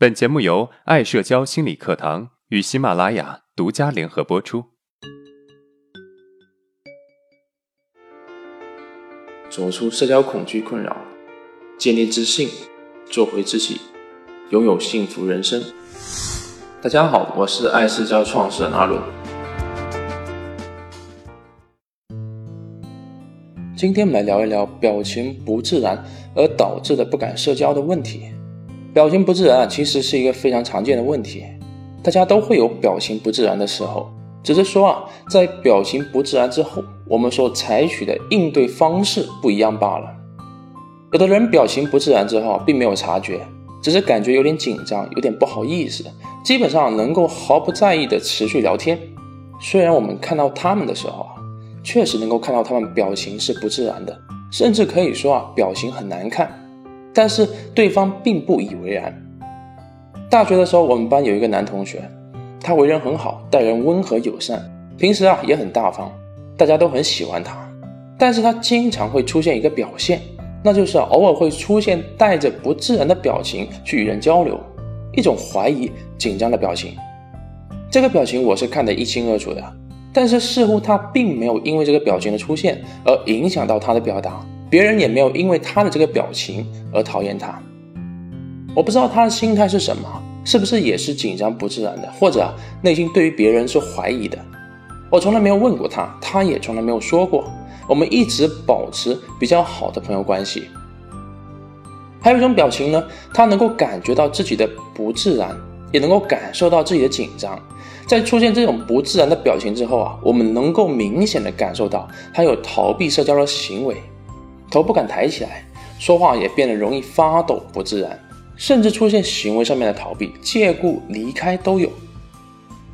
本节目由爱社交心理课堂与喜马拉雅独家联合播出。走出社交恐惧困扰，建立自信，做回自己，拥有幸福人生。大家好，我是爱社交创始人阿伦。今天我们来聊一聊表情不自然而导致的不敢社交的问题。表情不自然啊，其实是一个非常常见的问题，大家都会有表情不自然的时候，只是说啊，在表情不自然之后，我们所采取的应对方式不一样罢了。有的人表情不自然之后，并没有察觉，只是感觉有点紧张，有点不好意思，基本上能够毫不在意的持续聊天。虽然我们看到他们的时候啊，确实能够看到他们表情是不自然的，甚至可以说啊，表情很难看。但是对方并不以为然。大学的时候，我们班有一个男同学，他为人很好，待人温和友善，平时啊也很大方，大家都很喜欢他。但是他经常会出现一个表现，那就是偶尔会出现带着不自然的表情去与人交流，一种怀疑、紧张的表情。这个表情我是看得一清二楚的，但是似乎他并没有因为这个表情的出现而影响到他的表达。别人也没有因为他的这个表情而讨厌他。我不知道他的心态是什么，是不是也是紧张不自然的，或者内心对于别人是怀疑的。我从来没有问过他，他也从来没有说过。我们一直保持比较好的朋友关系。还有一种表情呢，他能够感觉到自己的不自然，也能够感受到自己的紧张。在出现这种不自然的表情之后啊，我们能够明显的感受到他有逃避社交的行为。头不敢抬起来，说话也变得容易发抖、不自然，甚至出现行为上面的逃避、借故离开都有。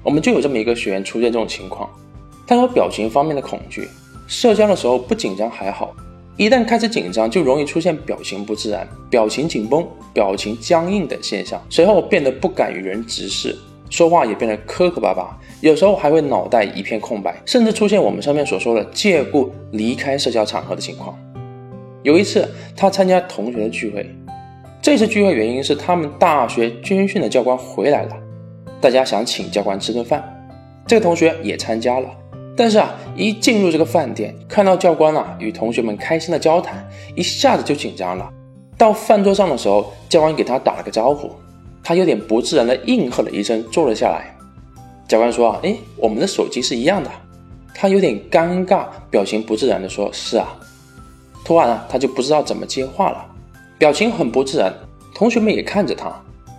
我们就有这么一个学员出现这种情况，他有表情方面的恐惧，社交的时候不紧张还好，一旦开始紧张，就容易出现表情不自然、表情紧绷、表情僵硬等现象，随后变得不敢与人直视，说话也变得磕磕巴巴，有时候还会脑袋一片空白，甚至出现我们上面所说的借故离开社交场合的情况。有一次，他参加同学的聚会。这次聚会原因是他们大学军训的教官回来了，大家想请教官吃顿饭。这个同学也参加了。但是啊，一进入这个饭店，看到教官啊与同学们开心的交谈，一下子就紧张了。到饭桌上的时候，教官给他打了个招呼，他有点不自然的应和了一声，坐了下来。教官说：“，哎，我们的手机是一样的。”他有点尴尬，表情不自然的说：“是啊。”突然啊，他就不知道怎么接话了，表情很不自然。同学们也看着他，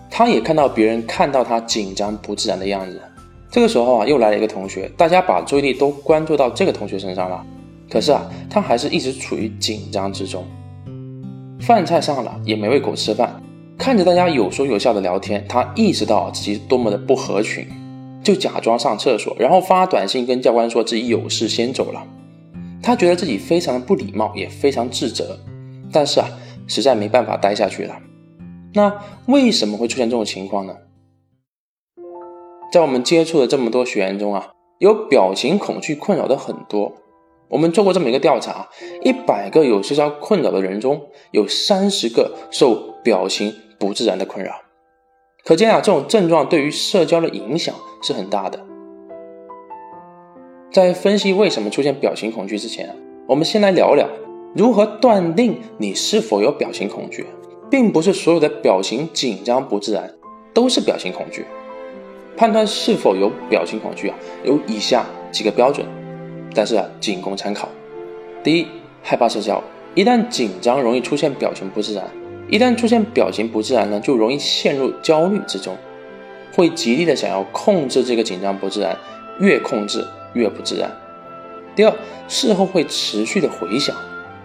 他也看到别人看到他紧张不自然的样子。这个时候啊，又来了一个同学，大家把注意力都关注到这个同学身上了。可是啊，他还是一直处于紧张之中。饭菜上了，也没喂狗吃饭，看着大家有说有笑的聊天，他意识到自己多么的不合群，就假装上厕所，然后发短信跟教官说自己有事先走了。他觉得自己非常的不礼貌，也非常自责，但是啊，实在没办法待下去了。那为什么会出现这种情况呢？在我们接触的这么多学员中啊，有表情恐惧困扰的很多。我们做过这么一个调查，一百个有社交困扰的人中，有三十个受表情不自然的困扰。可见啊，这种症状对于社交的影响是很大的。在分析为什么出现表情恐惧之前，我们先来聊聊如何断定你是否有表情恐惧。并不是所有的表情紧张不自然都是表情恐惧。判断是否有表情恐惧啊，有以下几个标准，但是啊，仅供参考。第一，害怕社交，一旦紧张容易出现表情不自然，一旦出现表情不自然呢，就容易陷入焦虑之中，会极力的想要控制这个紧张不自然，越控制。越不自然。第二，事后会持续的回想，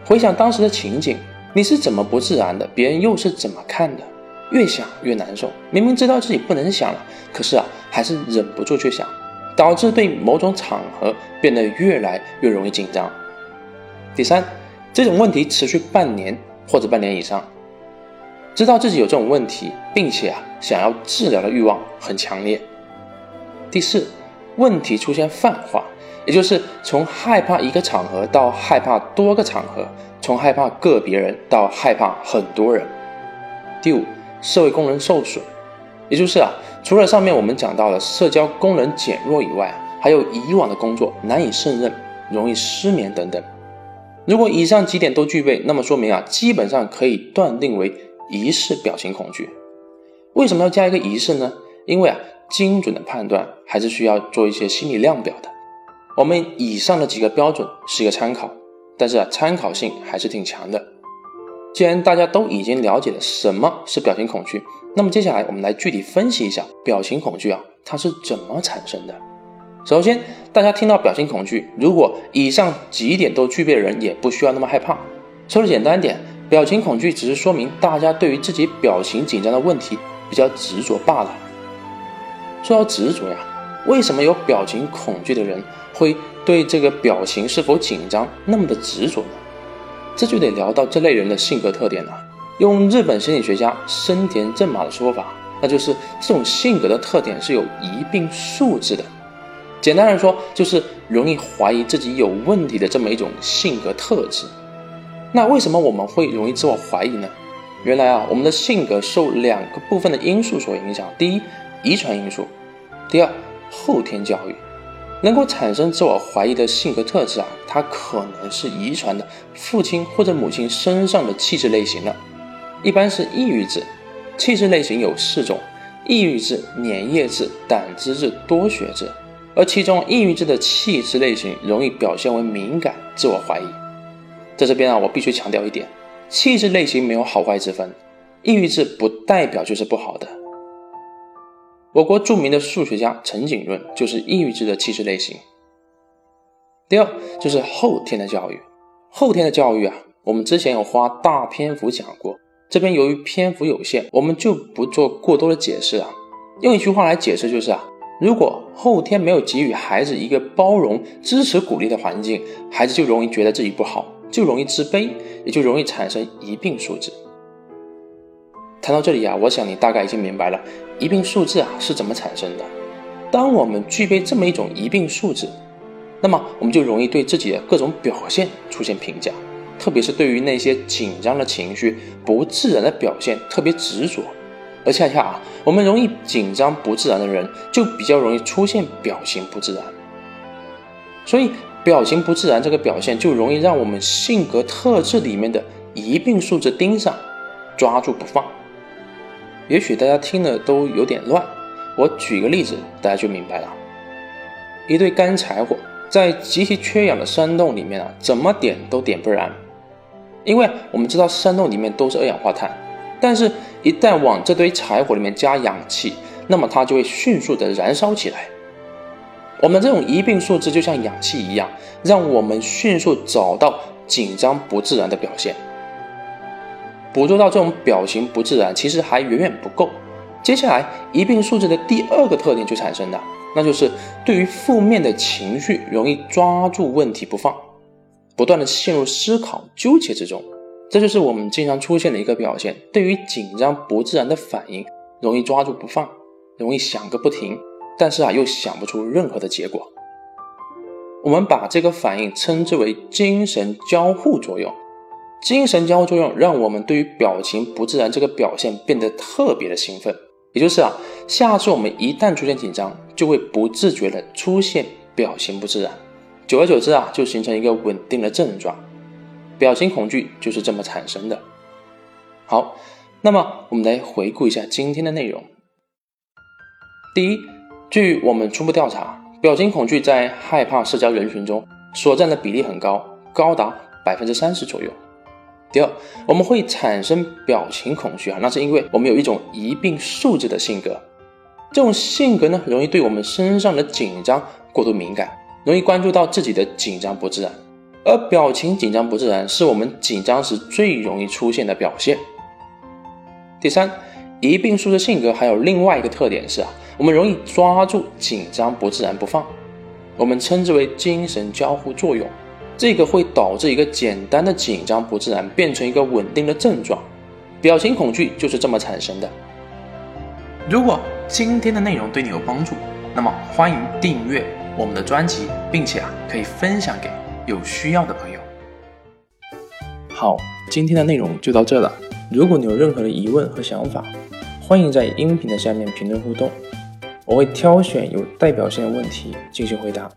回想当时的情景，你是怎么不自然的，别人又是怎么看的，越想越难受。明明知道自己不能想了，可是啊，还是忍不住去想，导致对某种场合变得越来越容易紧张。第三，这种问题持续半年或者半年以上，知道自己有这种问题，并且啊，想要治疗的欲望很强烈。第四。问题出现泛化，也就是从害怕一个场合到害怕多个场合，从害怕个别人到害怕很多人。第五，社会功能受损，也就是啊，除了上面我们讲到的社交功能减弱以外，还有以往的工作难以胜任、容易失眠等等。如果以上几点都具备，那么说明啊，基本上可以断定为疑似表情恐惧。为什么要加一个疑似呢？因为啊，精准的判断还是需要做一些心理量表的。我们以上的几个标准是一个参考，但是啊，参考性还是挺强的。既然大家都已经了解了什么是表情恐惧，那么接下来我们来具体分析一下表情恐惧啊，它是怎么产生的。首先，大家听到表情恐惧，如果以上几点都具备的人，也不需要那么害怕。说的简单点，表情恐惧只是说明大家对于自己表情紧张的问题比较执着罢了。说到执着呀，为什么有表情恐惧的人会对这个表情是否紧张那么的执着呢？这就得聊到这类人的性格特点了。用日本心理学家生田正马的说法，那就是这种性格的特点是有疑病素质的。简单来说，就是容易怀疑自己有问题的这么一种性格特质。那为什么我们会容易自我怀疑呢？原来啊，我们的性格受两个部分的因素所影响。第一，遗传因素；第二，后天教育。能够产生自我怀疑的性格特质啊，它可能是遗传的父亲或者母亲身上的气质类型了。一般是抑郁质。气质类型有四种：抑郁质、粘液质、胆汁质、多血质。而其中，抑郁质的气质类型容易表现为敏感、自我怀疑。在这边啊，我必须强调一点：气质类型没有好坏之分，抑郁质不代表就是不好的。我国著名的数学家陈景润就是抑郁质的气质类型。第二就是后天的教育，后天的教育啊，我们之前有花大篇幅讲过，这边由于篇幅有限，我们就不做过多的解释啊。用一句话来解释就是啊。如果后天没有给予孩子一个包容、支持、鼓励的环境，孩子就容易觉得自己不好，就容易自卑，也就容易产生一病素质。谈到这里啊，我想你大概已经明白了一并素质啊是怎么产生的。当我们具备这么一种一并素质，那么我们就容易对自己的各种表现出现评价，特别是对于那些紧张的情绪、不自然的表现特别执着。而恰恰啊，我们容易紧张不自然的人，就比较容易出现表情不自然。所以，表情不自然这个表现，就容易让我们性格特质里面的一并素质盯上，抓住不放。也许大家听了都有点乱，我举个例子，大家就明白了。一对干柴火在极其缺氧的山洞里面啊，怎么点都点不燃，因为我们知道山洞里面都是二氧化碳。但是，一旦往这堆柴火里面加氧气，那么它就会迅速的燃烧起来。我们这种一并数字就像氧气一样，让我们迅速找到紧张不自然的表现。捕捉到这种表情不自然，其实还远远不够。接下来，疑病素质的第二个特点就产生了，那就是对于负面的情绪容易抓住问题不放，不断的陷入思考纠结之中。这就是我们经常出现的一个表现，对于紧张不自然的反应，容易抓住不放，容易想个不停，但是啊又想不出任何的结果。我们把这个反应称之为精神交互作用。精神交互作用让我们对于表情不自然这个表现变得特别的兴奋，也就是啊，下次我们一旦出现紧张，就会不自觉的出现表情不自然，久而久之啊，就形成一个稳定的症状。表情恐惧就是这么产生的。好，那么我们来回顾一下今天的内容。第一，据我们初步调查，表情恐惧在害怕社交人群中所占的比例很高，高达百分之三十左右。第二，我们会产生表情恐惧啊，那是因为我们有一种疑病素质的性格。这种性格呢，容易对我们身上的紧张过度敏感，容易关注到自己的紧张不自然。而表情紧张不自然是我们紧张时最容易出现的表现。第三，疑病素质性格还有另外一个特点是啊，我们容易抓住紧张不自然不放，我们称之为精神交互作用。这个会导致一个简单的紧张不自然变成一个稳定的症状。表情恐惧就是这么产生的。如果今天的内容对你有帮助，那么欢迎订阅我们的专辑，并且啊可以分享给。有需要的朋友，好，今天的内容就到这了。如果你有任何的疑问和想法，欢迎在音频的下面评论互动，我会挑选有代表性的问题进行回答。